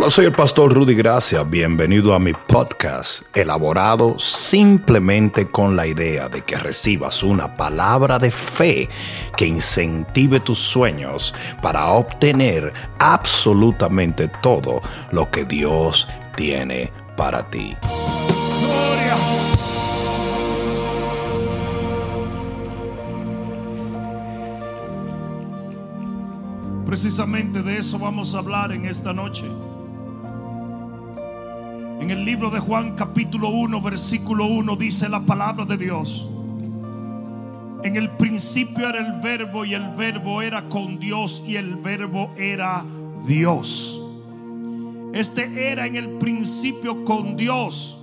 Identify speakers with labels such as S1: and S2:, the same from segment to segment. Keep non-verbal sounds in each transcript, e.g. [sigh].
S1: Hola, soy el pastor Rudy Gracia. Bienvenido a mi podcast, elaborado simplemente con la idea de que recibas una palabra de fe que incentive tus sueños para obtener absolutamente todo lo que Dios tiene para ti.
S2: Precisamente de eso vamos a hablar en esta noche. En el libro de Juan capítulo 1 versículo 1 dice la palabra de Dios. En el principio era el verbo y el verbo era con Dios y el verbo era Dios. Este era en el principio con Dios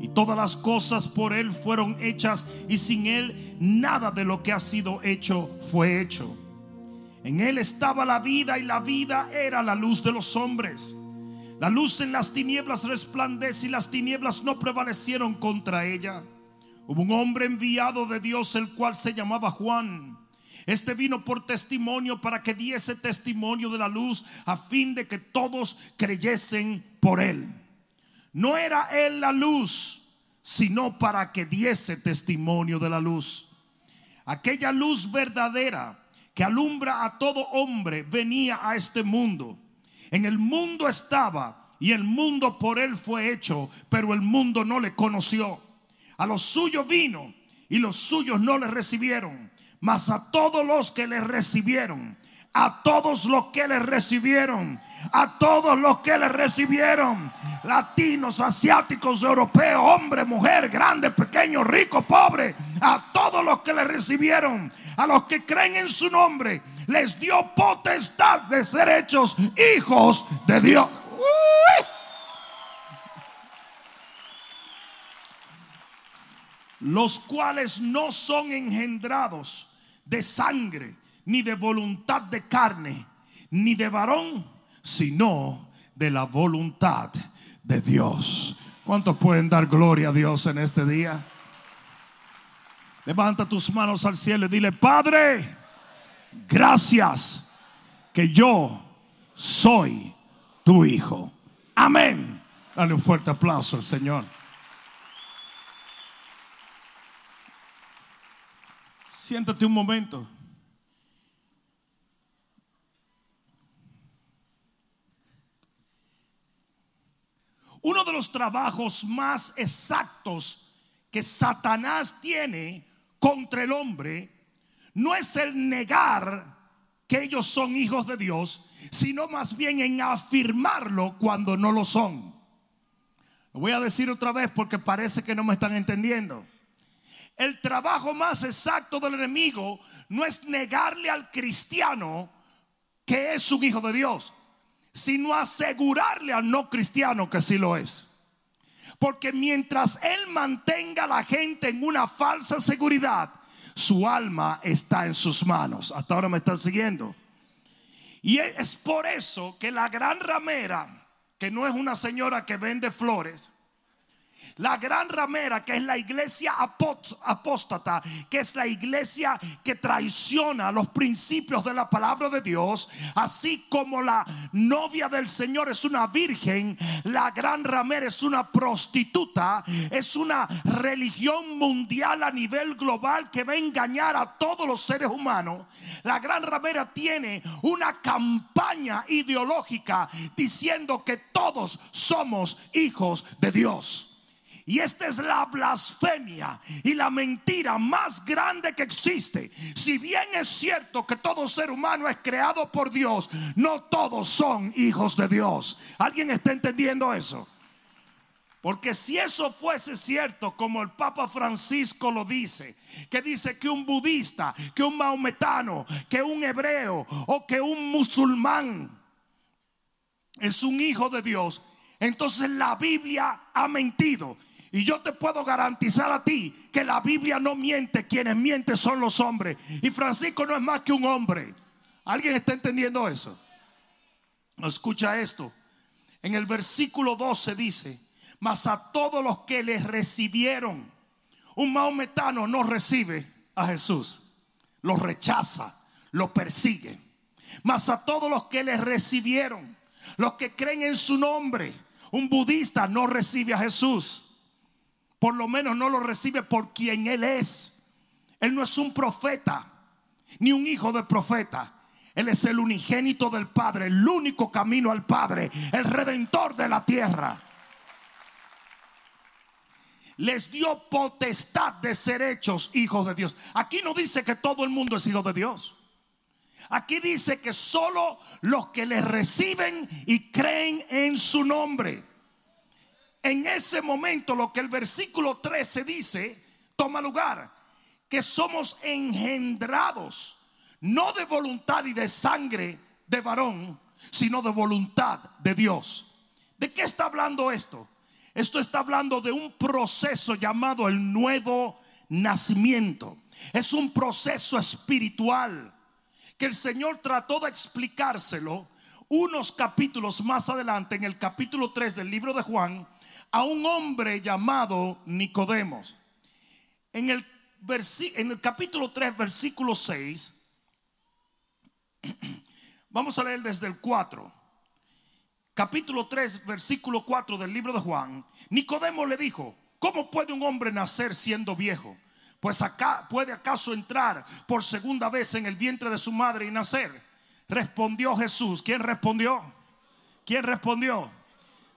S2: y todas las cosas por Él fueron hechas y sin Él nada de lo que ha sido hecho fue hecho. En Él estaba la vida y la vida era la luz de los hombres. La luz en las tinieblas resplandece y las tinieblas no prevalecieron contra ella. Hubo un hombre enviado de Dios el cual se llamaba Juan. Este vino por testimonio para que diese testimonio de la luz a fin de que todos creyesen por él. No era él la luz, sino para que diese testimonio de la luz. Aquella luz verdadera que alumbra a todo hombre venía a este mundo. En el mundo estaba y el mundo por él fue hecho, pero el mundo no le conoció. A los suyos vino y los suyos no le recibieron. Mas a todos los que le recibieron, a todos los que le recibieron, a todos los que le recibieron, latinos, asiáticos, europeos, hombre, mujer, grande, pequeño, rico, pobre, a todos los que le recibieron, a los que creen en su nombre, les dio potestad de ser hechos hijos de Dios. Los cuales no son engendrados de sangre, ni de voluntad de carne, ni de varón, sino de la voluntad de Dios. ¿Cuántos pueden dar gloria a Dios en este día? Levanta tus manos al cielo y dile, Padre, gracias que yo soy tu hijo. Amén. Dale un fuerte aplauso al Señor. Siéntate un momento. Uno de los trabajos más exactos que Satanás tiene contra el hombre no es el negar que ellos son hijos de Dios, sino más bien en afirmarlo cuando no lo son. Lo voy a decir otra vez porque parece que no me están entendiendo. El trabajo más exacto del enemigo no es negarle al cristiano que es un hijo de Dios, sino asegurarle al no cristiano que sí lo es. Porque mientras él mantenga a la gente en una falsa seguridad, su alma está en sus manos. Hasta ahora me están siguiendo. Y es por eso que la gran ramera, que no es una señora que vende flores, la gran ramera, que es la iglesia apóstata, que es la iglesia que traiciona los principios de la palabra de Dios, así como la novia del Señor es una virgen, la gran ramera es una prostituta, es una religión mundial a nivel global que va a engañar a todos los seres humanos. La gran ramera tiene una campaña ideológica diciendo que todos somos hijos de Dios. Y esta es la blasfemia y la mentira más grande que existe. Si bien es cierto que todo ser humano es creado por Dios, no todos son hijos de Dios. ¿Alguien está entendiendo eso? Porque si eso fuese cierto, como el Papa Francisco lo dice, que dice que un budista, que un maometano, que un hebreo o que un musulmán es un hijo de Dios, entonces la Biblia ha mentido. Y yo te puedo garantizar a ti que la Biblia no miente, quienes mienten son los hombres. Y Francisco no es más que un hombre. ¿Alguien está entendiendo eso? Escucha esto. En el versículo 12 dice, mas a todos los que le recibieron, un maometano no recibe a Jesús, lo rechaza, lo persigue. Mas a todos los que le recibieron, los que creen en su nombre. Un budista no recibe a Jesús. Por lo menos no lo recibe por quien Él es. Él no es un profeta, ni un hijo de profeta. Él es el unigénito del Padre, el único camino al Padre, el redentor de la tierra. Les dio potestad de ser hechos hijos de Dios. Aquí no dice que todo el mundo es hijo de Dios. Aquí dice que solo los que le reciben y creen en su nombre. En ese momento lo que el versículo 13 dice toma lugar. Que somos engendrados no de voluntad y de sangre de varón, sino de voluntad de Dios. ¿De qué está hablando esto? Esto está hablando de un proceso llamado el nuevo nacimiento. Es un proceso espiritual que el Señor trató de explicárselo unos capítulos más adelante, en el capítulo 3 del libro de Juan, a un hombre llamado Nicodemos. En el, en el capítulo 3, versículo 6, [clears throat] Vamos a leer desde el 4. Capítulo 3, versículo 4 del libro de Juan. Nicodemo le dijo, ¿cómo puede un hombre nacer siendo viejo? Pues acá puede acaso entrar por segunda vez en el vientre de su madre y nacer. Respondió Jesús. ¿Quién respondió? ¿Quién respondió?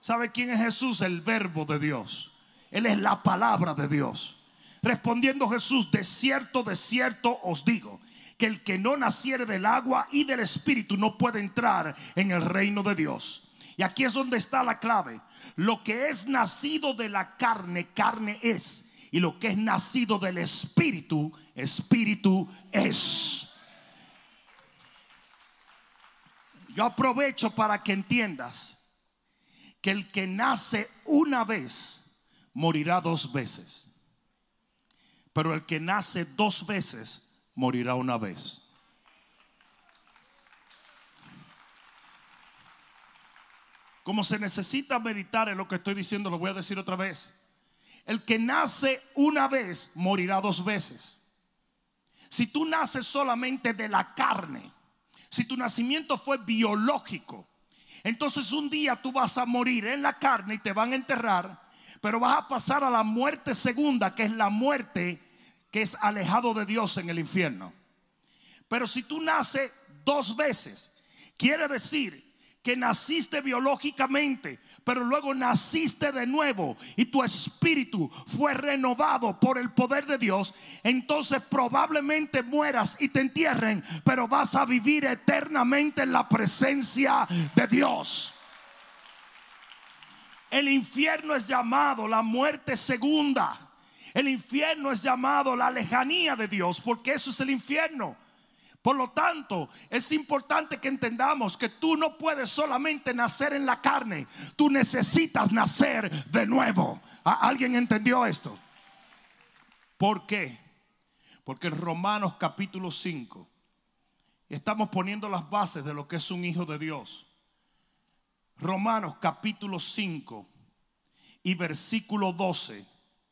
S2: ¿Sabe quién es Jesús? El verbo de Dios. Él es la palabra de Dios. Respondiendo Jesús, de cierto, de cierto os digo, que el que no naciere del agua y del espíritu no puede entrar en el reino de Dios. Y aquí es donde está la clave. Lo que es nacido de la carne, carne es. Y lo que es nacido del espíritu, espíritu es. Yo aprovecho para que entiendas que el que nace una vez morirá dos veces. Pero el que nace dos veces morirá una vez. Como se necesita meditar en lo que estoy diciendo, lo voy a decir otra vez. El que nace una vez morirá dos veces. Si tú naces solamente de la carne, si tu nacimiento fue biológico, entonces un día tú vas a morir en la carne y te van a enterrar, pero vas a pasar a la muerte segunda, que es la muerte que es alejado de Dios en el infierno. Pero si tú naces dos veces, quiere decir que naciste biológicamente, pero luego naciste de nuevo y tu espíritu fue renovado por el poder de Dios, entonces probablemente mueras y te entierren, pero vas a vivir eternamente en la presencia de Dios. El infierno es llamado la muerte segunda. El infierno es llamado la lejanía de Dios, porque eso es el infierno. Por lo tanto, es importante que entendamos que tú no puedes solamente nacer en la carne, tú necesitas nacer de nuevo. ¿Alguien entendió esto? ¿Por qué? Porque en Romanos capítulo 5 estamos poniendo las bases de lo que es un hijo de Dios. Romanos capítulo 5 y versículo 12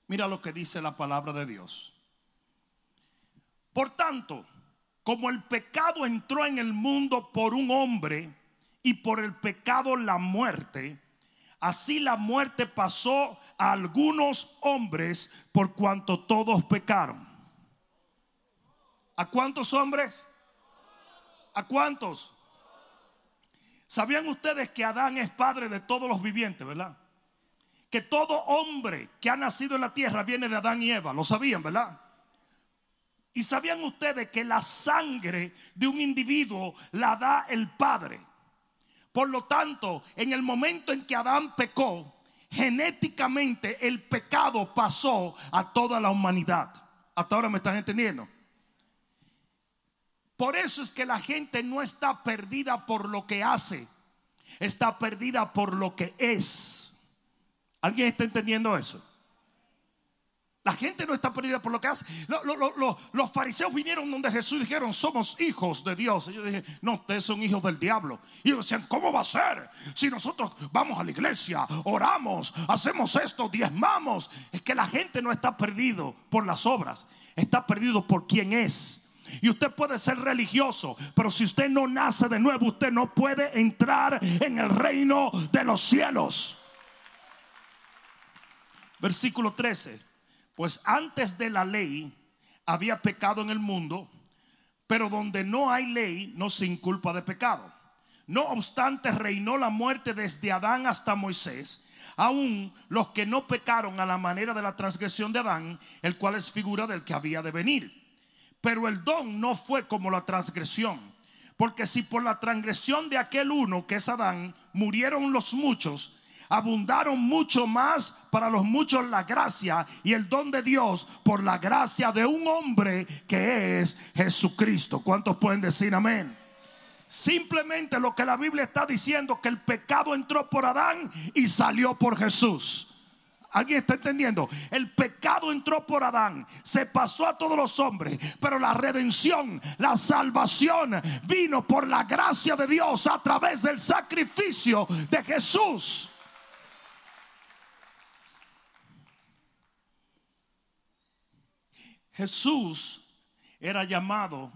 S2: Mira lo que dice la palabra de Dios. Por tanto, como el pecado entró en el mundo por un hombre y por el pecado la muerte, así la muerte pasó a algunos hombres por cuanto todos pecaron. ¿A cuántos hombres? ¿A cuántos? ¿Sabían ustedes que Adán es padre de todos los vivientes, verdad? que todo hombre que ha nacido en la tierra viene de Adán y Eva. Lo sabían, ¿verdad? Y sabían ustedes que la sangre de un individuo la da el Padre. Por lo tanto, en el momento en que Adán pecó, genéticamente el pecado pasó a toda la humanidad. Hasta ahora me están entendiendo. Por eso es que la gente no está perdida por lo que hace, está perdida por lo que es. ¿Alguien está entendiendo eso? La gente no está perdida por lo que hace. los fariseos vinieron donde Jesús dijeron, somos hijos de Dios. Y yo dije, no, ustedes son hijos del diablo. Y ellos decían, ¿cómo va a ser? Si nosotros vamos a la iglesia, oramos, hacemos esto, diezmamos. Es que la gente no está perdido por las obras, está perdido por quién es. Y usted puede ser religioso, pero si usted no nace de nuevo, usted no puede entrar en el reino de los cielos. Versículo 13. Pues antes de la ley había pecado en el mundo, pero donde no hay ley no se inculpa de pecado. No obstante, reinó la muerte desde Adán hasta Moisés, aún los que no pecaron a la manera de la transgresión de Adán, el cual es figura del que había de venir. Pero el don no fue como la transgresión, porque si por la transgresión de aquel uno, que es Adán, murieron los muchos, abundaron mucho más para los muchos la gracia y el don de Dios por la gracia de un hombre que es Jesucristo. ¿Cuántos pueden decir amén? Simplemente lo que la Biblia está diciendo, que el pecado entró por Adán y salió por Jesús. ¿Alguien está entendiendo? El pecado entró por Adán, se pasó a todos los hombres, pero la redención, la salvación vino por la gracia de Dios a través del sacrificio de Jesús. Jesús era llamado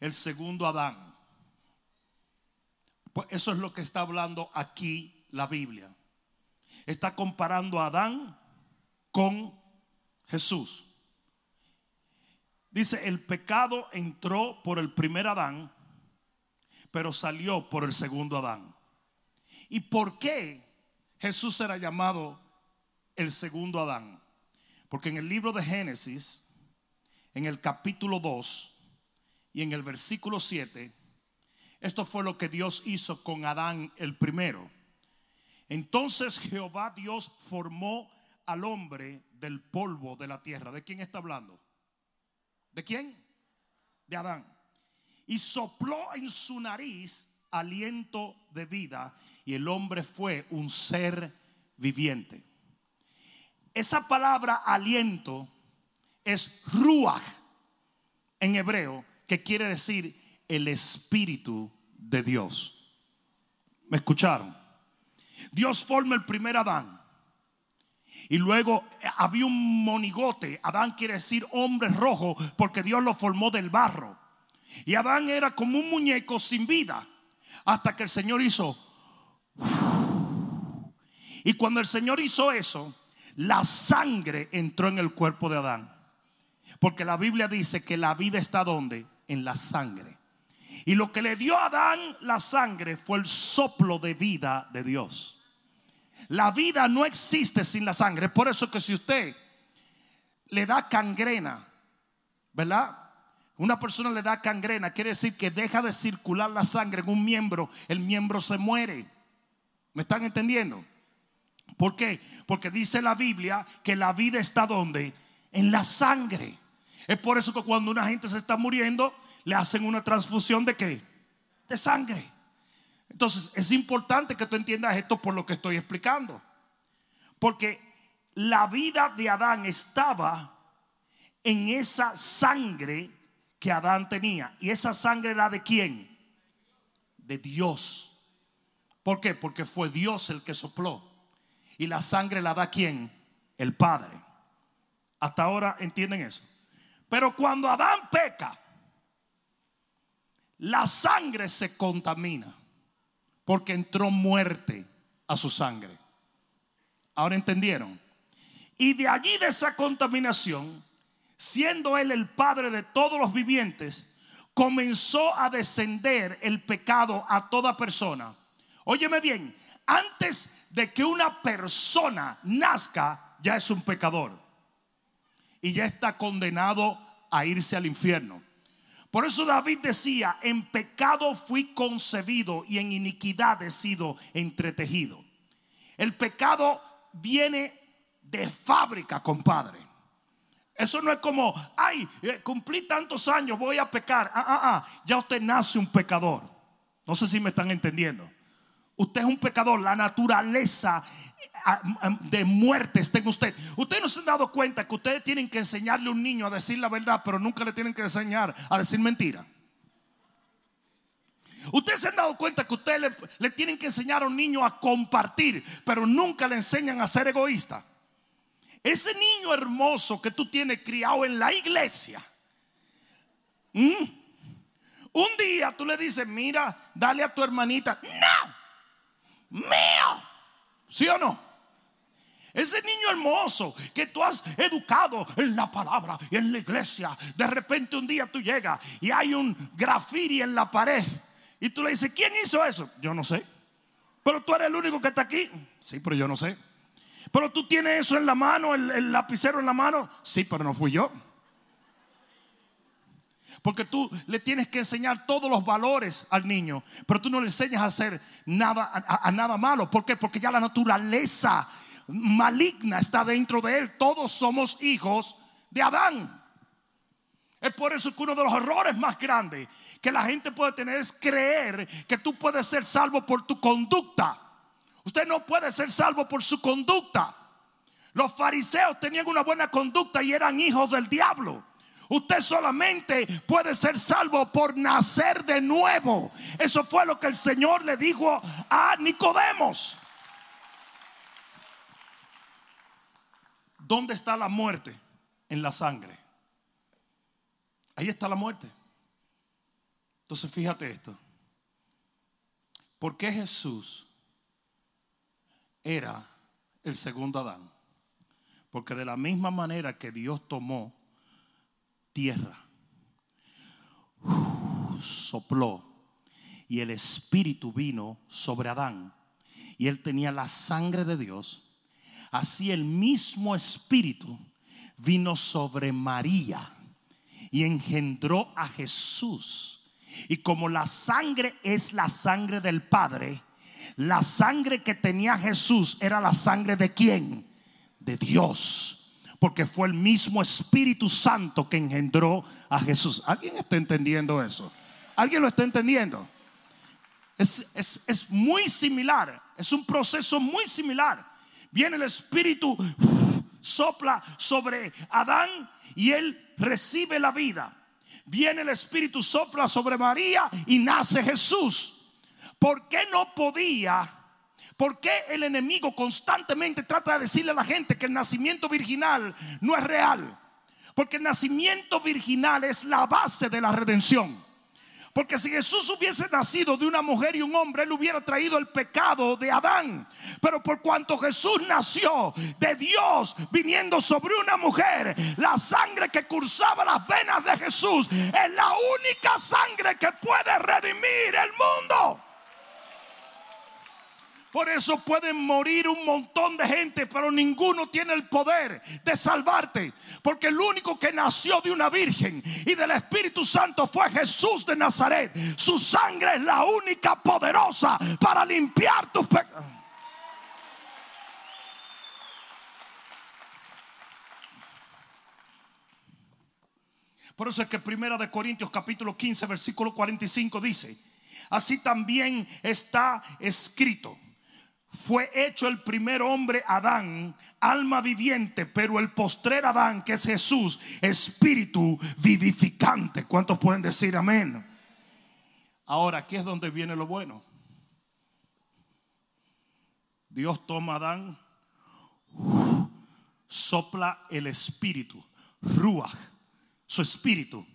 S2: el segundo Adán. Pues eso es lo que está hablando aquí la Biblia. Está comparando a Adán con Jesús. Dice, el pecado entró por el primer Adán, pero salió por el segundo Adán. ¿Y por qué Jesús era llamado el segundo Adán? Porque en el libro de Génesis, en el capítulo 2 y en el versículo 7, esto fue lo que Dios hizo con Adán el primero. Entonces Jehová Dios formó al hombre del polvo de la tierra. ¿De quién está hablando? ¿De quién? De Adán. Y sopló en su nariz aliento de vida y el hombre fue un ser viviente. Esa palabra aliento es ruach en hebreo, que quiere decir el espíritu de Dios. ¿Me escucharon? Dios forma el primer Adán. Y luego había un monigote. Adán quiere decir hombre rojo porque Dios lo formó del barro. Y Adán era como un muñeco sin vida. Hasta que el Señor hizo. Y cuando el Señor hizo eso, la sangre entró en el cuerpo de Adán. Porque la Biblia dice que la vida está donde? En la sangre. Y lo que le dio a Adán la sangre fue el soplo de vida de Dios. La vida no existe sin la sangre. Por eso que si usted le da cangrena, ¿verdad? Una persona le da cangrena, quiere decir que deja de circular la sangre en un miembro, el miembro se muere. ¿Me están entendiendo? ¿Por qué? Porque dice la Biblia que la vida está donde? En la sangre. Es por eso que cuando una gente se está muriendo, le hacen una transfusión de qué? De sangre. Entonces es importante que tú entiendas esto por lo que estoy explicando. Porque la vida de Adán estaba en esa sangre que Adán tenía. ¿Y esa sangre era de quién? De Dios. ¿Por qué? Porque fue Dios el que sopló. Y la sangre la da quién? El Padre. Hasta ahora entienden eso. Pero cuando Adán peca, la sangre se contamina porque entró muerte a su sangre. Ahora entendieron. Y de allí de esa contaminación, siendo él el padre de todos los vivientes, comenzó a descender el pecado a toda persona. Óyeme bien, antes de que una persona nazca, ya es un pecador y ya está condenado a irse al infierno. Por eso David decía, en pecado fui concebido y en iniquidad he sido entretejido. El pecado viene de fábrica, compadre. Eso no es como, ay, eh, cumplí tantos años, voy a pecar. Ah, ah, ah, ya usted nace un pecador. No sé si me están entendiendo. Usted es un pecador. La naturaleza de muerte está en usted. Ustedes no se han dado cuenta que ustedes tienen que enseñarle a un niño a decir la verdad, pero nunca le tienen que enseñar a decir mentira. Ustedes se han dado cuenta que ustedes le, tienen que enseñar a un niño a compartir, pero nunca le enseñan a ser egoísta. Ese niño hermoso que tú tienes criado en la iglesia. Un día tú le dices, mira, dale a tu hermanita. No, mío. ¿Sí o no? Ese niño hermoso que tú has educado en la palabra y en la iglesia, de repente un día tú llegas y hay un grafiri en la pared y tú le dices, ¿quién hizo eso? Yo no sé. Pero tú eres el único que está aquí. Sí, pero yo no sé. Pero tú tienes eso en la mano, el, el lapicero en la mano. Sí, pero no fui yo. Porque tú le tienes que enseñar todos los valores al niño, pero tú no le enseñas a hacer nada a, nada malo. ¿Por qué? Porque ya la naturaleza maligna está dentro de él. Todos somos hijos de Adán. Es por eso que uno de los errores más grandes que la gente puede tener es creer que tú puedes ser salvo por tu conducta. Usted no puede ser salvo por su conducta. Los fariseos tenían una buena conducta y eran hijos del diablo. Usted solamente puede ser salvo por nacer de nuevo. Eso fue lo que el Señor le dijo a Nicodemos. ¿Dónde está la muerte? En la sangre. Ahí está la muerte. Entonces fíjate esto. ¿Por qué Jesús era el segundo Adán? Porque de la misma manera que Dios tomó tierra, sopló y el Espíritu vino sobre Adán y él tenía la sangre de Dios, así el mismo Espíritu vino sobre María y engendró a Jesús. Y como la sangre es la sangre del Padre, la sangre que tenía Jesús era la sangre de quién? De Dios porque fue el mismo Espíritu Santo que engendró a Jesús. ¿Alguien está entendiendo eso? ¿Alguien lo está entendiendo? Es, es, es, muy similar, es un proceso muy similar. Viene el Espíritu, sopla sobre Adán y él recibe la vida. Viene el Espíritu, sopla sobre María y nace Jesús. ¿Por qué no podía? ¿Por qué el enemigo constantemente trata de decirle a la gente que el nacimiento virginal no es real? Porque el nacimiento virginal es la base de la redención. Porque si Jesús hubiese nacido de una mujer y un hombre, él hubiera traído el pecado de Adán. Pero por cuanto Jesús nació de Dios viniendo sobre una mujer, la sangre que cursaba las venas de Jesús es la única sangre que puede redimir el mundo. Por eso pueden morir un montón de gente, pero ninguno tiene el poder de salvarte. Porque el único que nació de una virgen y del Espíritu Santo fue Jesús de Nazaret. Su sangre es la única poderosa para limpiar tus pecados. Por eso es que Primera de Corintios capítulo 15 versículo 45 dice, así también está escrito fue hecho el primer hombre Adán, alma viviente, pero el postrer Adán, que es Jesús, espíritu vivificante. ¿Cuántos pueden decir amén? Ahora, aquí es donde viene lo bueno. Dios toma a Adán, sopla el espíritu, ruach, su espíritu,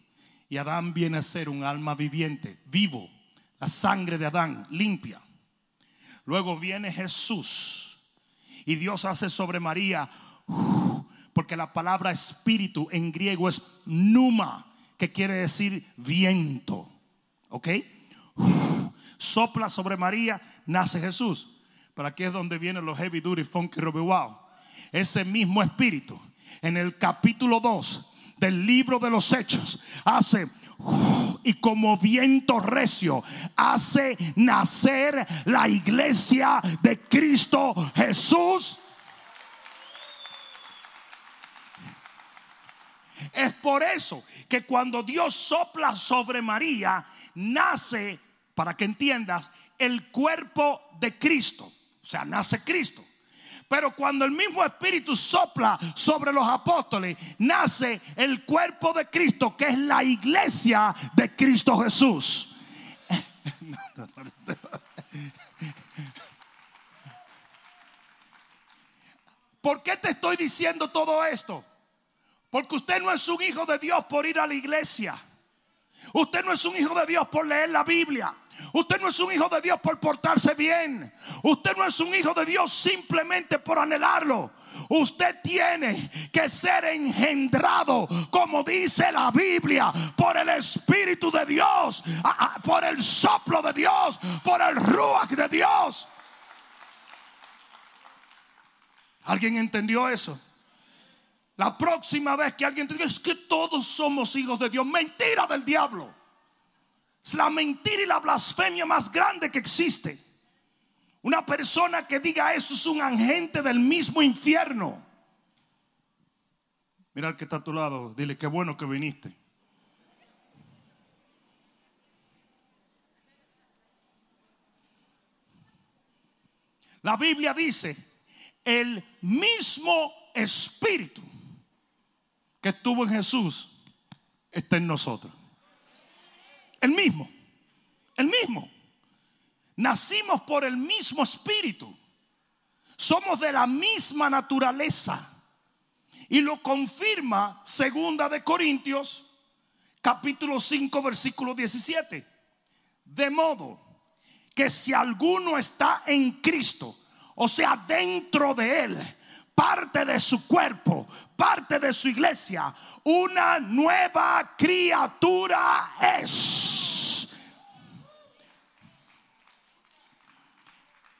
S2: y Adán viene a ser un alma viviente, vivo, la sangre de Adán limpia. Luego viene Jesús y Dios hace sobre María, porque la palabra espíritu en griego es numa, que quiere decir viento. ¿Ok? Sopla sobre María, nace Jesús. Pero aquí es donde vienen los heavy duty funky Robbie Wow. Ese mismo espíritu en el capítulo 2 del libro de los Hechos hace y como viento recio hace nacer la iglesia de Cristo Jesús. Es por eso que cuando Dios sopla sobre María, nace, para que entiendas, el cuerpo de Cristo. O sea, nace Cristo. Pero cuando el mismo Espíritu sopla sobre los apóstoles, nace el cuerpo de Cristo, que es la iglesia de Cristo Jesús. ¿Por qué te estoy diciendo todo esto? Porque usted no es un hijo de Dios por ir a la iglesia. Usted no es un hijo de Dios por leer la Biblia. Usted no es un hijo de Dios por portarse bien. Usted no es un hijo de Dios simplemente por anhelarlo. Usted tiene que ser engendrado, como dice la Biblia, por el Espíritu de Dios, por el soplo de Dios, por el ruach de Dios. ¿Alguien entendió eso? La próxima vez que alguien diga es que todos somos hijos de Dios, mentira del diablo. Es la mentira y la blasfemia más grande que existe. Una persona que diga esto es un agente del mismo infierno. Mira al que está a tu lado, dile qué bueno que viniste. La Biblia dice, el mismo espíritu que estuvo en Jesús está en nosotros. El mismo, el mismo. Nacimos por el mismo espíritu. Somos de la misma naturaleza. Y lo confirma segunda de Corintios capítulo 5 versículo 17. De modo que si alguno está en Cristo, o sea, dentro de él, parte de su cuerpo, parte de su iglesia, una nueva criatura es.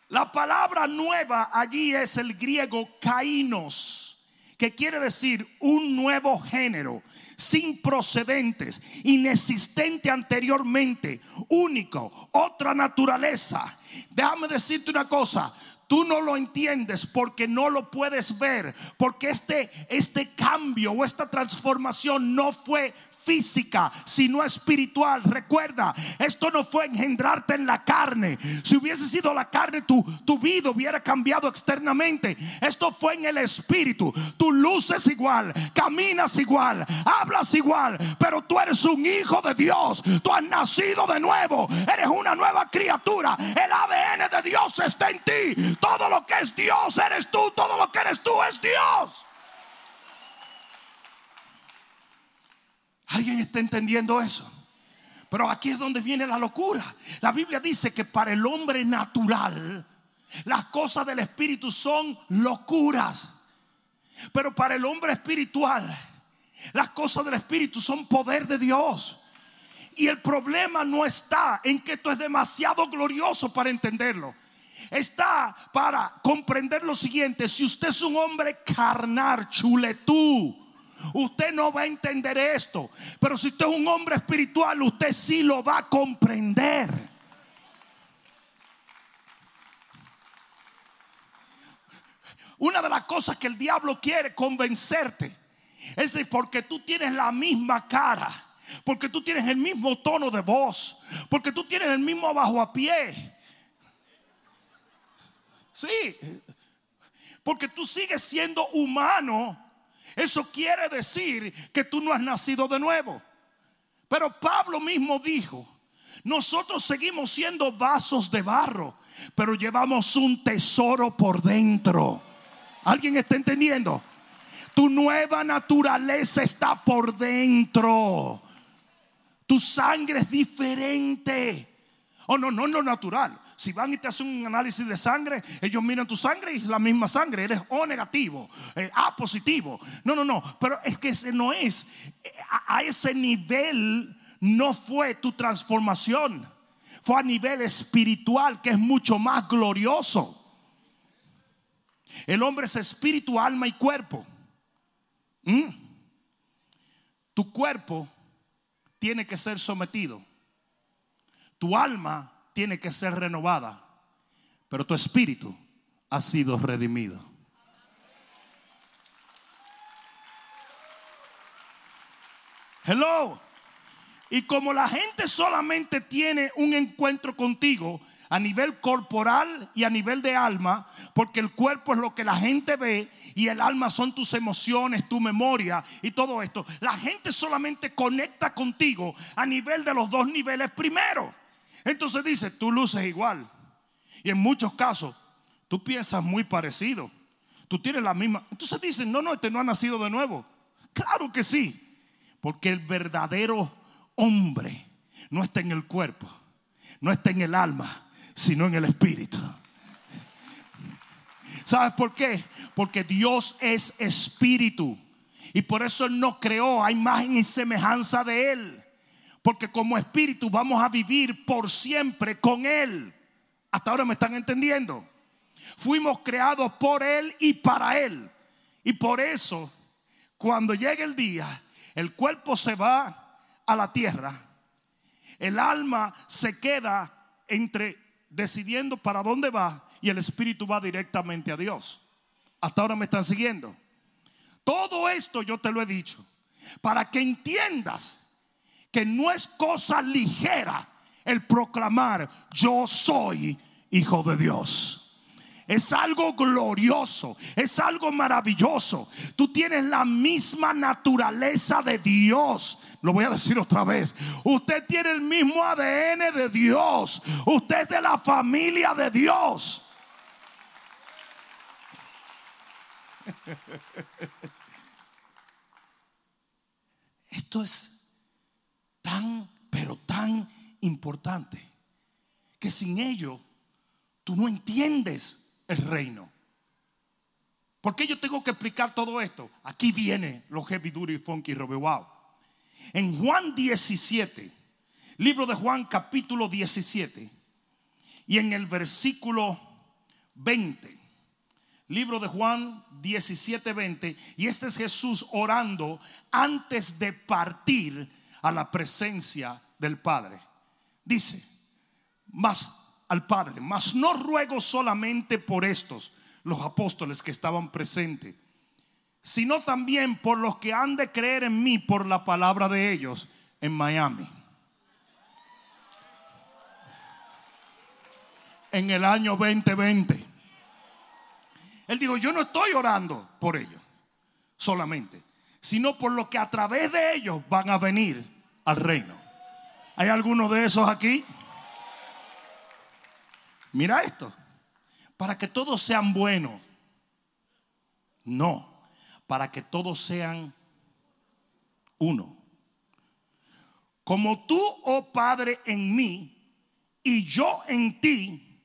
S2: La palabra nueva allí es el griego kainos, que quiere decir un nuevo género, sin procedentes, inexistente anteriormente, único, otra naturaleza. Déjame decirte una cosa, Tú no lo entiendes porque no lo puedes ver, porque este, este cambio o esta transformación no fue física, sino espiritual. Recuerda, esto no fue engendrarte en la carne. Si hubiese sido la carne, tu, tu vida hubiera cambiado externamente. Esto fue en el espíritu. Tú luces igual, caminas igual, hablas igual, pero tú eres un hijo de Dios. Tú has nacido de nuevo. Eres una nueva criatura. El ADN de Dios está en ti. Todo lo que es Dios eres tú. Todo lo que eres tú es Dios. ¿Alguien está entendiendo eso? Pero aquí es donde viene la locura. La Biblia dice que para el hombre natural las cosas del Espíritu son locuras. Pero para el hombre espiritual las cosas del Espíritu son poder de Dios. Y el problema no está en que esto es demasiado glorioso para entenderlo. Está para comprender lo siguiente. Si usted es un hombre carnal, chuletú Usted no va a entender esto. Pero si usted es un hombre espiritual, usted sí lo va a comprender. Una de las cosas que el diablo quiere convencerte es porque tú tienes la misma cara, porque tú tienes el mismo tono de voz, porque tú tienes el mismo bajo a pie. Sí, porque tú sigues siendo humano eso quiere decir que tú no has nacido de nuevo. Pero Pablo mismo dijo, nosotros seguimos siendo vasos de barro, pero llevamos un tesoro por dentro. ¿Alguien está entendiendo? Tu nueva naturaleza está por dentro. Tu sangre es diferente. Oh, no, no es lo natural. Si van y te hacen un análisis de sangre, ellos miran tu sangre y es la misma sangre. Eres O negativo, eh, A positivo. No, no, no. Pero es que ese no es. A, a ese nivel no fue tu transformación. Fue a nivel espiritual que es mucho más glorioso. El hombre es espíritu, alma y cuerpo. ¿Mm? Tu cuerpo tiene que ser sometido. Tu alma tiene que ser renovada, pero tu espíritu ha sido redimido. Hello. Y como la gente solamente tiene un encuentro contigo a nivel corporal y a nivel de alma, porque el cuerpo es lo que la gente ve y el alma son tus emociones, tu memoria y todo esto. La gente solamente conecta contigo a nivel de los dos niveles primero. Entonces dice, tú luces igual. Y en muchos casos, tú piensas muy parecido. Tú tienes la misma. Entonces dicen, no, no, este no ha nacido de nuevo. Claro que sí. Porque el verdadero hombre no está en el cuerpo, no está en el alma, sino en el espíritu. ¿Sabes por qué? Porque Dios es espíritu. Y por eso Él creó a imagen y semejanza de Él. Porque como espíritu vamos a vivir por siempre con Él. Hasta ahora me están entendiendo. Fuimos creados por Él y para Él. Y por eso, cuando llegue el día, el cuerpo se va a la tierra. El alma se queda entre decidiendo para dónde va y el espíritu va directamente a Dios. Hasta ahora me están siguiendo. Todo esto yo te lo he dicho para que entiendas que no es cosa ligera el proclamar yo soy hijo de Dios. Es algo glorioso, es algo maravilloso. Tú tienes la misma naturaleza de Dios. Lo voy a decir otra vez. Usted tiene el mismo ADN de Dios. Usted es de la familia de Dios. [laughs] Esto es tan, pero tan importante que sin ello tú no entiendes el reino. ¿Por qué yo tengo que explicar todo esto? Aquí viene lo heavy duty funky wow. En Juan 17, libro de Juan capítulo 17 y en el versículo 20 Libro de Juan 17, 20. Y este es Jesús orando antes de partir a la presencia del Padre. Dice, más al Padre, mas no ruego solamente por estos, los apóstoles que estaban presentes, sino también por los que han de creer en mí por la palabra de ellos en Miami. En el año 2020. Él dijo, yo no estoy orando por ellos solamente, sino por lo que a través de ellos van a venir al reino. ¿Hay algunos de esos aquí? Mira esto, para que todos sean buenos. No, para que todos sean uno. Como tú, oh Padre, en mí y yo en ti,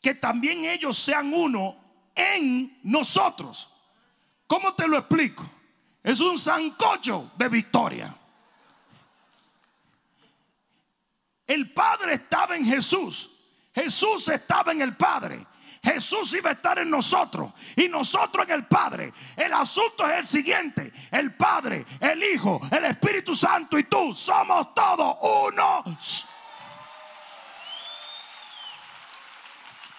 S2: que también ellos sean uno en nosotros. ¿Cómo te lo explico? Es un sancocho de victoria. El Padre estaba en Jesús. Jesús estaba en el Padre. Jesús iba a estar en nosotros y nosotros en el Padre. El asunto es el siguiente. El Padre, el Hijo, el Espíritu Santo y tú somos todos uno.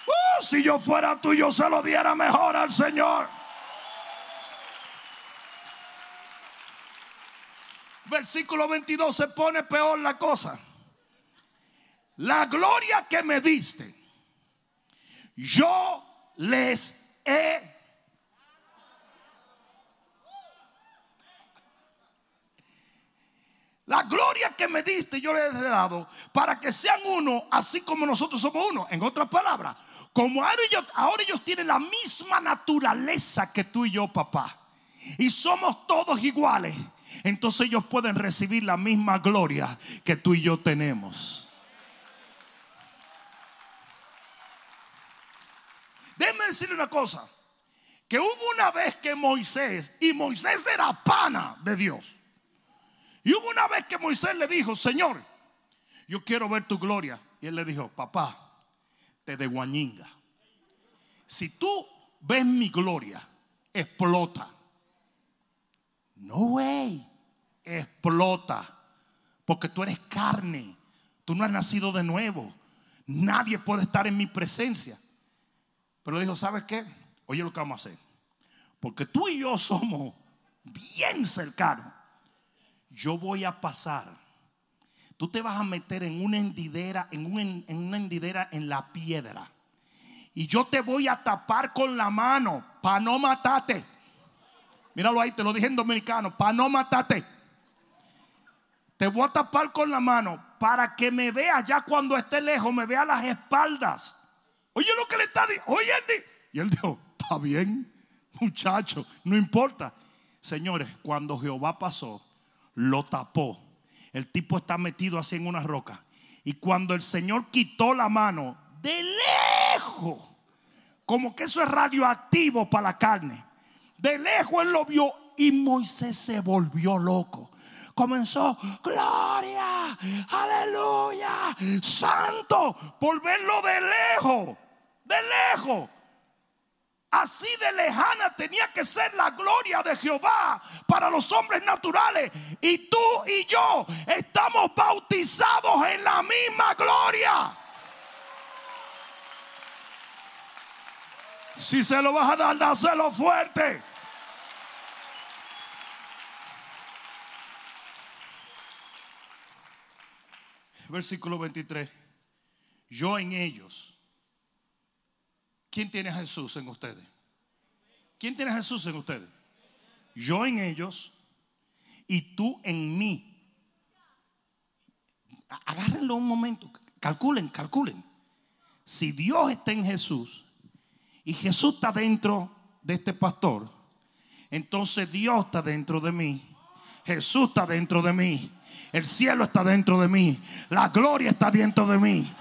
S2: Uh, si yo fuera tú, yo se lo diera mejor al Señor. Versículo 22 se pone peor la cosa. La gloria que me diste, yo les he La gloria que me diste yo les he dado para que sean uno, así como nosotros somos uno. En otras palabras, como ahora ellos, ahora ellos tienen la misma naturaleza que tú y yo, papá, y somos todos iguales, entonces ellos pueden recibir la misma gloria que tú y yo tenemos. Déjenme decirle una cosa, que hubo una vez que Moisés, y Moisés era pana de Dios, y hubo una vez que Moisés le dijo, Señor, yo quiero ver tu gloria. Y él le dijo, papá, te de guañinga. Si tú ves mi gloria, explota. No, way, explota. Porque tú eres carne. Tú no has nacido de nuevo. Nadie puede estar en mi presencia. Pero dijo, ¿sabes qué? Oye lo que vamos a hacer. Porque tú y yo somos bien cercanos. Yo voy a pasar tú te vas a meter en una hendidera, en, una hendidera en la piedra. Y yo te voy a tapar con la mano para no matarte. Míralo ahí, te lo dije en dominicano, para no matarte. Te voy a tapar con la mano para que me veas ya cuando esté lejos, me vea las espaldas. Oye lo que le está diciendo. Oye, él y él dijo, está bien, muchacho, no importa. Señores, cuando Jehová pasó, lo tapó El tipo está metido así en una roca. Y cuando el Señor quitó la mano, de lejos, como que eso es radioactivo para la carne. De lejos él lo vio y Moisés se volvió loco. Comenzó, gloria, aleluya, santo, por verlo de lejos, de lejos. Así de lejana tenía que ser la gloria de Jehová para los hombres naturales. Y tú y yo estamos bautizados en la misma gloria. Si se lo vas a dar, dáselo fuerte. Versículo 23. Yo en ellos ¿Quién tiene a Jesús en ustedes? ¿Quién tiene a Jesús en ustedes? Yo en ellos y tú en mí. Agárrenlo un momento, calculen, calculen. Si Dios está en Jesús y Jesús está dentro de este pastor, entonces Dios está dentro de mí. Jesús está dentro de mí. El cielo está dentro de mí. La gloria está dentro de mí.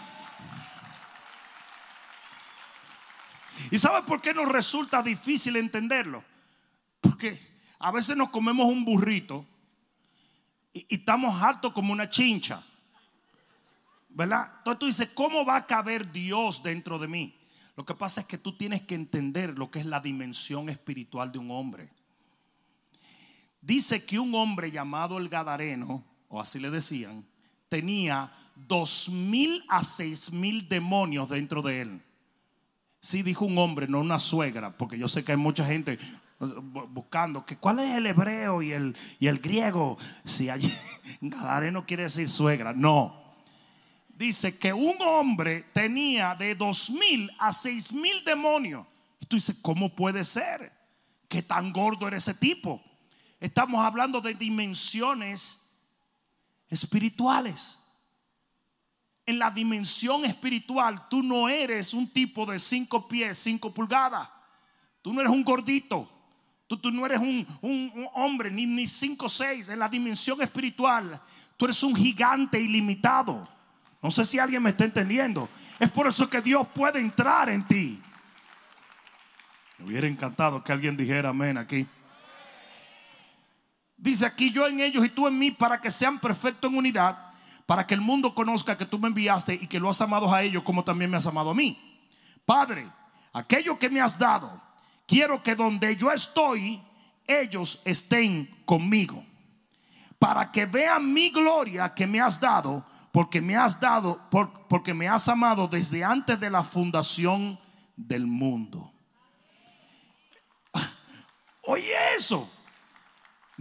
S2: ¿Y sabe por qué nos resulta difícil entenderlo? Porque a veces nos comemos un burrito y, estamos hartos como una chincha. ¿Verdad? Entonces tú dices, ¿cómo va a caber Dios dentro de mí? Lo que pasa es que tú tienes que entender lo que es la dimensión espiritual de un hombre. Dice que un hombre llamado el Gadareno, o así le decían, tenía dos mil a seis mil demonios dentro de él. Sí dijo un hombre, no una suegra, porque yo sé que hay mucha gente uh, buscando que cuál es el hebreo y el, y el griego. Si allí [laughs] Gadareno quiere decir suegra, no. Dice que un hombre tenía de dos mil a seis mil demonios. Y tú dices, ¿cómo puede ser? ¿Qué tan gordo era ese tipo? Estamos hablando de dimensiones espirituales en la dimensión espiritual, tú no eres un tipo de cinco pies, cinco pulgadas. Tú no eres un gordito. Tú, tú no eres un, hombre, ni, ni cinco seis. En la dimensión espiritual, tú eres un gigante ilimitado. No sé si alguien me está entendiendo. Es por eso que Dios puede entrar en ti. Me hubiera encantado que alguien dijera amén aquí. Dice aquí yo en ellos y tú en mí para que sean perfectos en unidad para que el mundo conozca que tú me enviaste y que lo has amado a ellos como también me has amado a mí. Padre, aquello que me has dado, quiero que donde yo estoy, ellos estén conmigo. Para que vean mi gloria que me has dado, porque me has dado, porque me has amado desde antes de la fundación del mundo. [laughs] Oye eso,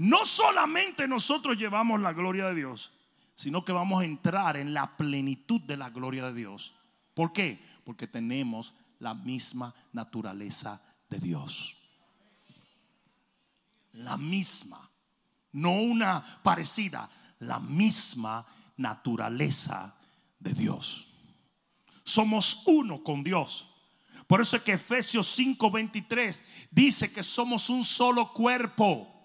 S2: no solamente nosotros llevamos la gloria de Dios, sino que vamos a entrar en la plenitud de la gloria de Dios. ¿Por qué? Porque tenemos la misma naturaleza de Dios. La misma, no una parecida, la misma naturaleza de Dios. Somos uno con Dios. Por eso es que Efesios 5:23 dice que somos un solo cuerpo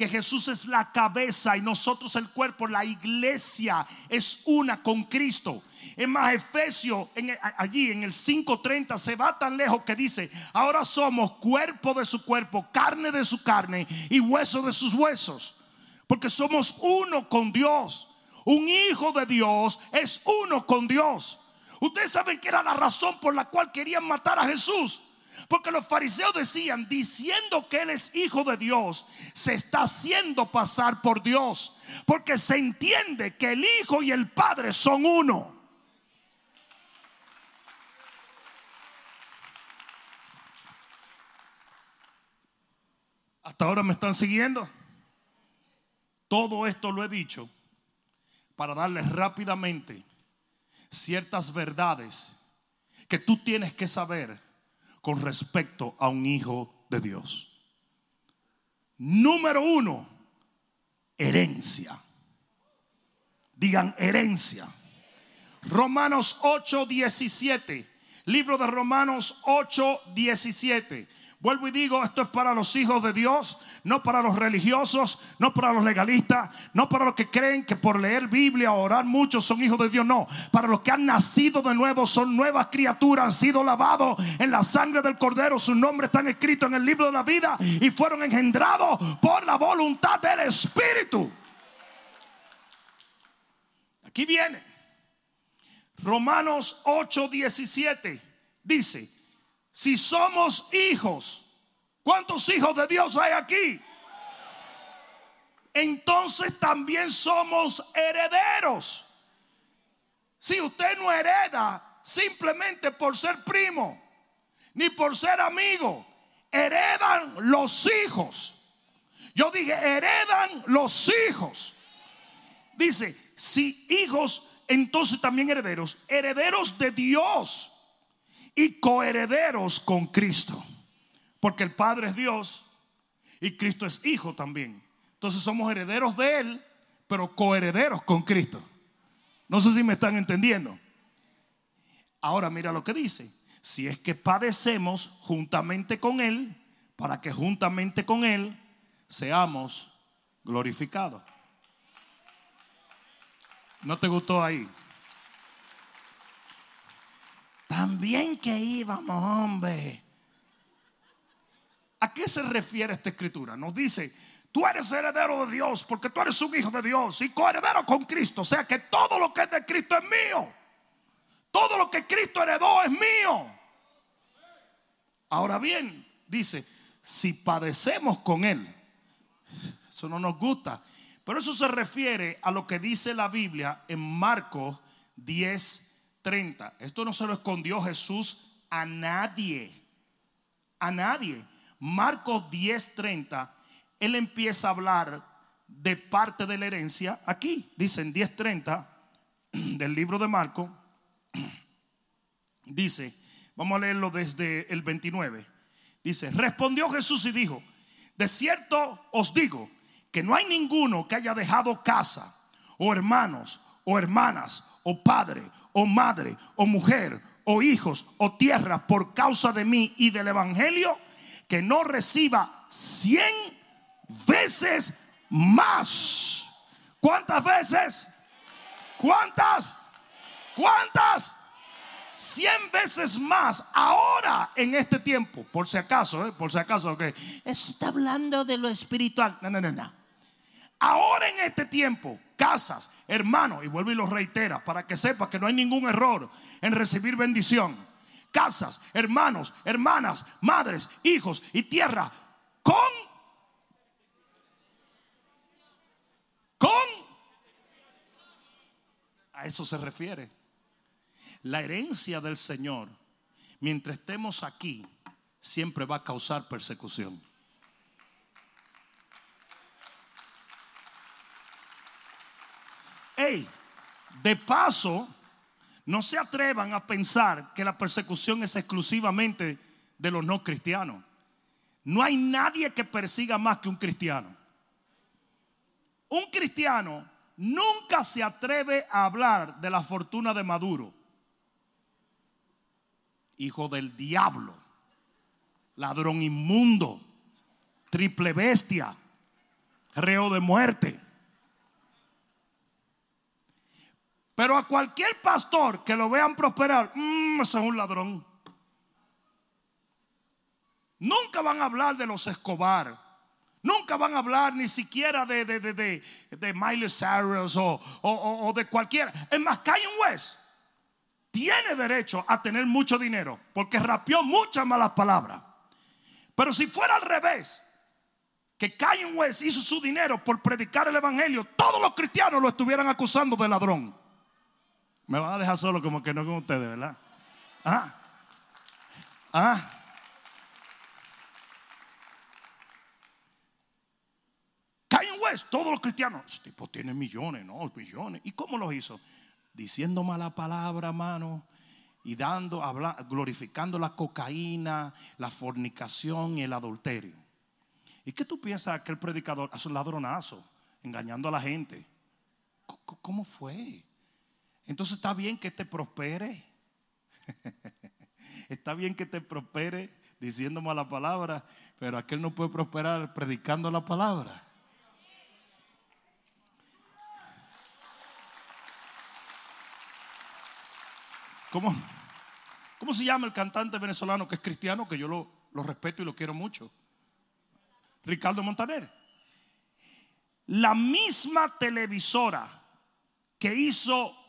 S2: que Jesús es la cabeza y nosotros el cuerpo, la iglesia es una con Cristo. Es más, Efesio en, allí en el 5.30 se va tan lejos que dice, ahora somos cuerpo de su cuerpo, carne de su carne y hueso de sus huesos. Porque somos uno con Dios. Un hijo de Dios es uno con Dios. Ustedes saben que era la razón por la cual querían matar a Jesús. Porque los fariseos decían, diciendo que Él es hijo de Dios, se está haciendo pasar por Dios. Porque se entiende que el Hijo y el Padre son uno. Hasta ahora me están siguiendo. Todo esto lo he dicho para darles rápidamente ciertas verdades que tú tienes que saber con respecto a un hijo de Dios. Número uno, herencia. Digan herencia. Romanos 8, 17. Libro de Romanos 8, 17. Vuelvo y digo, esto es para los hijos de Dios, no para los religiosos, no para los legalistas, no para los que creen que por leer Biblia o orar mucho son hijos de Dios, no. Para los que han nacido de nuevo, son nuevas criaturas, han sido lavados en la sangre del Cordero, sus nombres están escritos en el libro de la vida y fueron engendrados por la voluntad del Espíritu. Aquí viene. Romanos 8:17 dice, si somos hijos, ¿cuántos hijos de Dios hay aquí? Entonces también somos herederos. Si usted no hereda simplemente por ser primo, ni por ser amigo, heredan los hijos. Yo dije, heredan los hijos. Dice, si hijos, entonces también herederos, herederos de Dios y coherederos con Cristo. Porque el Padre es Dios y Cristo es Hijo también. Entonces somos herederos de Él, pero coherederos con Cristo. No sé si me están entendiendo. Ahora mira lo que dice. Si es que padecemos juntamente con Él, para que juntamente con Él seamos glorificados. ¿No te gustó ahí? También que íbamos, hombre. ¿A qué se refiere esta escritura? Nos dice, tú eres heredero de Dios porque tú eres un hijo de Dios y coheredero con Cristo. O sea que todo lo que es de Cristo es mío. Todo lo que Cristo heredó es mío. Ahora bien, dice, si padecemos con Él, eso no nos gusta. Pero eso se refiere a lo que dice la Biblia en Marcos 10, 30. Esto no se lo escondió Jesús a nadie. A nadie. Marcos 10:30, él empieza a hablar de parte de la herencia aquí. Dice en 10:30 del libro de Marcos. [clears throat] Dice, vamos a leerlo desde el 29. Dice, respondió Jesús y dijo, de cierto os digo que no hay ninguno que haya dejado casa o hermanos o hermanas o padre o madre, o mujer, o hijos, o tierra por causa de mí y del Evangelio, que no reciba cien veces más. ¿Cuántas veces? ¿Cuántas? ¿Cuántas? Cien veces más ahora en este tiempo, por si acaso, ¿eh? por si acaso, que está hablando de lo espiritual. No, no, no, no. Ahora en este tiempo, casas, hermanos, y vuelvo y lo reitera para que sepa que no hay ningún error en recibir bendición. Casas, hermanos, hermanas, madres, hijos y tierra con con a eso se refiere. La herencia del Señor, mientras estemos aquí, siempre va a causar persecución. De paso, no se atrevan a pensar que la persecución es exclusivamente de los no cristianos. No hay nadie que persiga más que un cristiano. Un cristiano nunca se atreve a hablar de la fortuna de Maduro. Hijo del diablo, ladrón inmundo, triple bestia, reo de muerte. Pero a cualquier pastor que lo vean prosperar, mmm, es un ladrón. Nunca van a hablar de los Escobar. Nunca van a hablar ni siquiera de, de, de, de, Miley Cyrus o, o, de cualquiera. Es más, Kanye West tiene derecho a tener mucho dinero porque rapió muchas malas palabras. Pero si fuera al revés, que Kanye West hizo su dinero por predicar el evangelio, todos los cristianos lo estuvieran acusando de ladrón. Me van a dejar solo como que no con ustedes, ¿verdad? Ah. Ah. Kanye West, todos los cristianos. Este tipo tiene millones, no, millones. ¿Y cómo lo hizo? Diciendo mala palabra, mano. Y dando, glorificando la cocaína, la fornicación y el adulterio. ¿Y qué tú piensas que el predicador hace un ladronazo, engañando a la gente? ¿Cómo fue? Entonces está bien que te prospere. [laughs] está bien que te prospere diciendo mala palabra, pero aquel no puede prosperar predicando la palabra. ¿Cómo, ¿Cómo se llama el cantante venezolano que es cristiano, que yo lo, lo respeto y lo quiero mucho? Ricardo Montaner. La misma televisora que hizo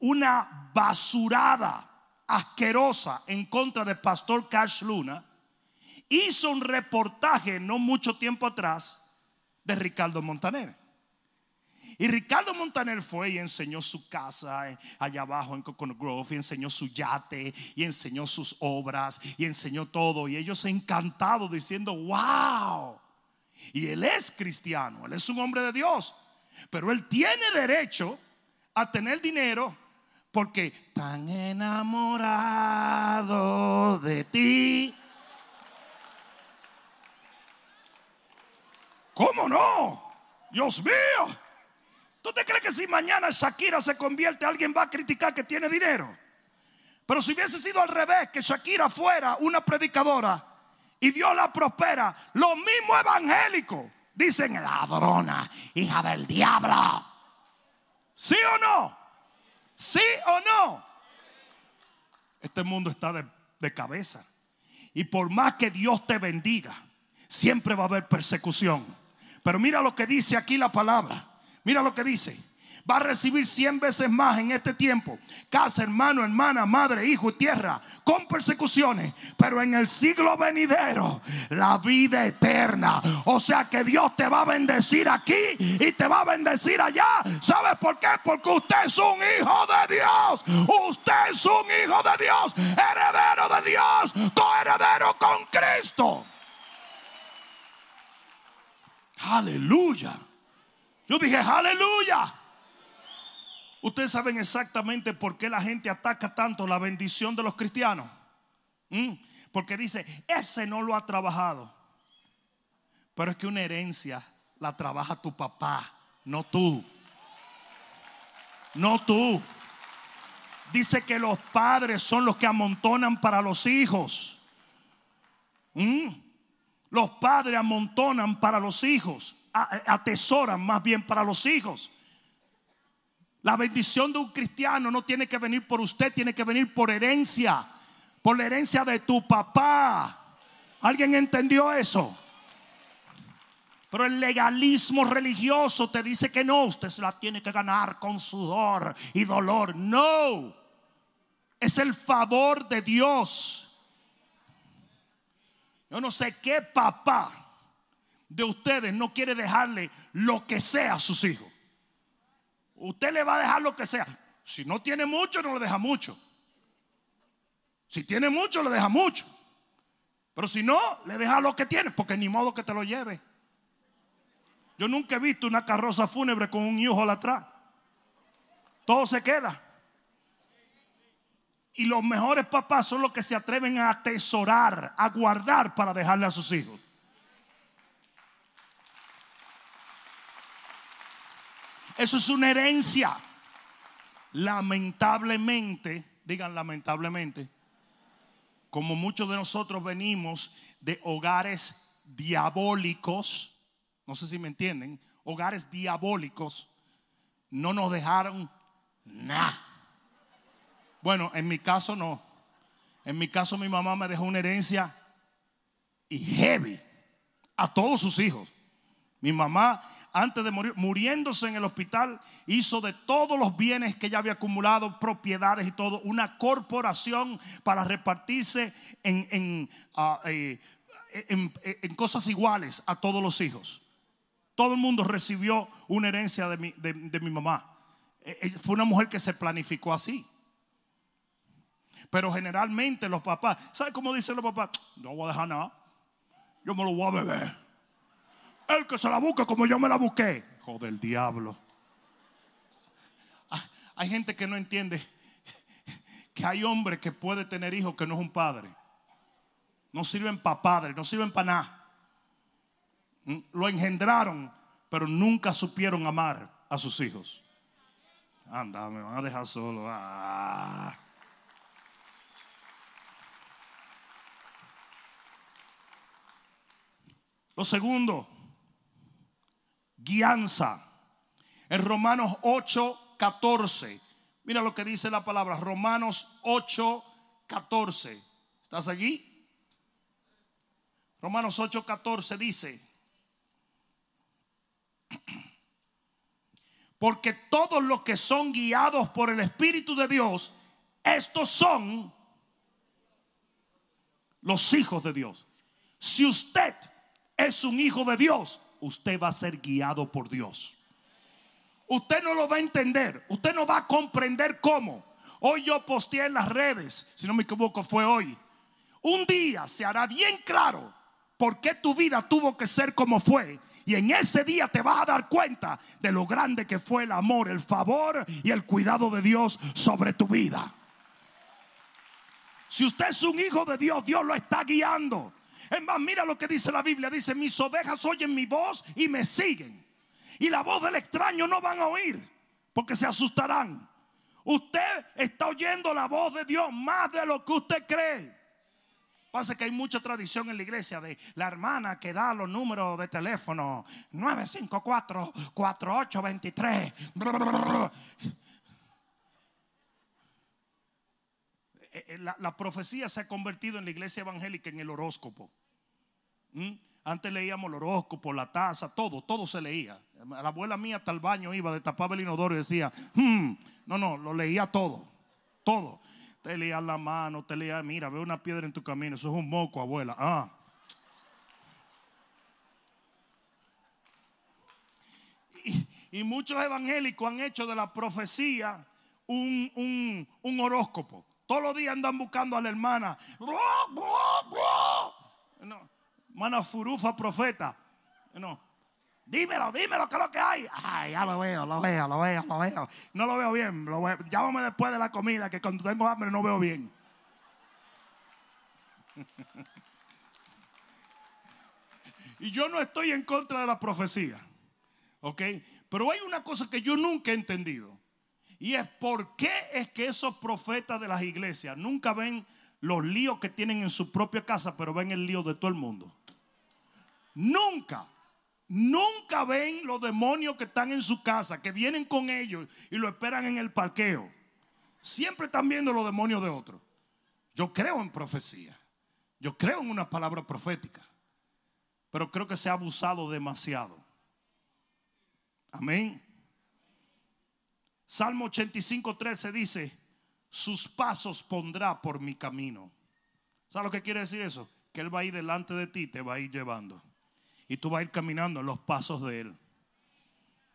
S2: una basurada asquerosa en contra del pastor Cash Luna, hizo un reportaje no mucho tiempo atrás de Ricardo Montaner. Y Ricardo Montaner fue y enseñó su casa eh, allá abajo en Coconut Grove, y enseñó su yate, y enseñó sus obras, y enseñó todo. Y ellos encantados diciendo, wow. Y él es cristiano, él es un hombre de Dios. Pero él tiene derecho a tener dinero porque tan enamorado de ti. ¿Cómo no? Dios mío. ¿Tú te crees que si mañana Shakira se convierte, alguien va a criticar que tiene dinero? Pero si hubiese sido al revés, que Shakira fuera una predicadora y Dios la prospera, los mismos evangélicos dicen ladrona, hija del diablo. ¿Sí o no? ¿Sí o no? Este mundo está de, cabeza. Y por más que Dios te bendiga, siempre va a haber persecución. Pero mira lo que dice aquí la palabra. Mira lo que dice va a recibir cien veces más en este tiempo. Casa, hermano, hermana, madre, hijo tierra, con persecuciones. Pero en el siglo venidero, la vida eterna. O sea que Dios te va a bendecir aquí y te va a bendecir allá. ¿Sabes por qué? Porque usted es un hijo de Dios. Usted es un hijo de Dios. Heredero de Dios. Coheredero con Cristo. Aleluya. Yo dije, aleluya. Ustedes saben exactamente por qué la gente ataca tanto la bendición de los cristianos. ¿Mm? Porque dice, ese no lo ha trabajado. Pero es que una herencia la trabaja tu papá, no tú. No tú. Dice que los padres son los que amontonan para los hijos. ¿Mm? Los padres amontonan para los hijos. Atesoran más bien para los hijos. La bendición de un cristiano no tiene que venir por usted, tiene que venir por herencia, por la herencia de tu papá. ¿Alguien entendió eso? Pero el legalismo religioso te dice que no, usted se la tiene que ganar con sudor y dolor. No, es el favor de Dios. Yo no sé qué papá de ustedes no quiere dejarle lo que sea a sus hijos. Usted le va a dejar lo que sea. Si no tiene mucho, no le deja mucho. Si tiene mucho, le deja mucho. Pero si no, le deja lo que tiene, porque ni modo que te lo lleve. Yo nunca he visto una carroza fúnebre con un hijo atrás. Todo se queda. Y los mejores papás son los que se atreven a atesorar, a guardar para dejarle a sus hijos. Eso es una herencia. Lamentablemente, digan lamentablemente, como muchos de nosotros venimos de hogares diabólicos, no sé si me entienden, hogares diabólicos, no nos dejaron nada. Bueno, en mi caso no. En mi caso mi mamá me dejó una herencia y heavy a todos sus hijos. Mi mamá antes de morir, muriéndose en el hospital, hizo de todos los bienes que ya había acumulado, propiedades y todo, una corporación para repartirse en, ah, eh, cosas iguales a todos los hijos. Todo el mundo recibió una herencia de mi, de mi mamá. E, e, fue una mujer que se planificó así. Pero generalmente los papás, ¿sabe cómo dicen los papás? No voy a dejar nada. Yo me lo voy a beber. El que se la busque como yo me la busqué. Hijo del diablo. Ah, hay gente que no entiende que hay hombres que puede tener hijos que no es un padre. No sirven para padre, no sirven para nada. Mm, lo engendraron, pero nunca supieron amar a sus hijos. Anda, me van a dejar solo. Ah. Lo segundo, guianza. En Romanos 8, 14. Mira lo que dice la palabra. Romanos 8, 14. ¿Estás allí? Romanos 8, 14 dice. Porque todos los que son guiados por el Espíritu de Dios, estos son los hijos de Dios. Si usted es un hijo de Dios, usted va a ser guiado por Dios. Usted no lo va a entender, usted no va a comprender cómo. Hoy yo posteé en las redes, si no me equivoco fue hoy. Un día se hará bien claro por qué tu vida tuvo que ser como fue. Y en ese día te vas a dar cuenta de lo grande que fue el amor, el favor y el cuidado de Dios sobre tu vida. Si usted es un hijo de Dios, Dios lo está guiando. Es más, mira lo que dice la Biblia. Dice, mis ovejas oyen mi voz y me siguen. Y la voz del extraño no van a oír porque se asustarán. Usted está oyendo la voz de Dios más de lo que usted cree. Pasa que hay mucha tradición en la iglesia de la hermana que da los números de teléfono 954-4823. Eh, eh, la, profecía se ha convertido en la iglesia evangélica en el horóscopo. ¿Mm? Antes leíamos el horóscopo, la taza, todo, todo se leía. La abuela mía hasta el baño iba, destapaba el inodoro y decía, hmm". no, no, lo leía todo, todo. Te leía la mano, te leía, mira, veo una piedra en tu camino, eso es un moco, abuela. Ah. Y, muchos evangélicos han hecho de la profecía un, un horóscopo. Todos los días andan buscando a la hermana. Hermana Furufa profeta. No, dímelo, dímelo, ¿qué es lo que hay? Ay, ya lo veo, lo veo, lo veo, lo veo. No lo veo bien. Lo. Llámame después de la comida, que cuando tengo hambre no veo bien. [laughs] y yo no estoy en contra de la profecía. ¿Ok? Pero hay una cosa que yo nunca he entendido. Y es por qué es que esos profetas de las iglesias nunca ven los líos que tienen en su propia casa, pero ven el lío de todo el mundo. Nunca, nunca ven los demonios que están en su casa, que vienen con ellos y lo esperan en el parqueo. Siempre están viendo los demonios de otros. Yo creo en profecía. Yo creo en una palabra profética. Pero creo que se ha abusado demasiado. Amén. Salmo 85, 13 dice, sus pasos pondrá por mi camino. ¿Sabes lo que quiere decir eso? Que Él va a ir delante de ti, te va a ir llevando. Y tú vas a ir caminando en los pasos de Él.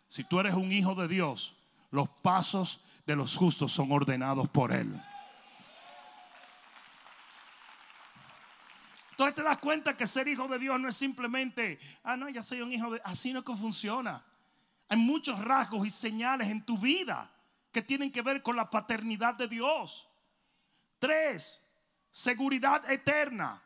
S2: Si tú eres un hijo de Dios, los pasos de los justos son ordenados por Él. Entonces te das cuenta que ser hijo de Dios no es simplemente, ah, no, ya soy un hijo de... Así no que funciona. Hay muchos rasgos y señales en tu vida que tienen que ver con la paternidad de Dios. Tres, seguridad eterna.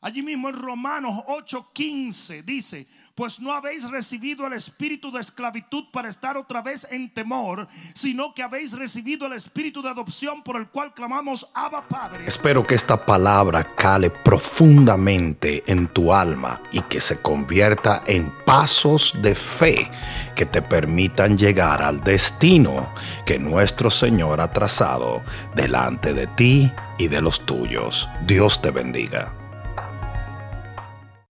S2: Allí mismo en Romanos 8:15 dice, pues no habéis recibido el espíritu de esclavitud para estar otra vez en temor, sino que habéis recibido el espíritu de adopción por el cual clamamos Abba Padre.
S1: Espero que esta palabra cale profundamente en tu alma y que se convierta en pasos de fe que te permitan llegar al destino que nuestro Señor ha trazado delante de ti y de los tuyos. Dios te bendiga.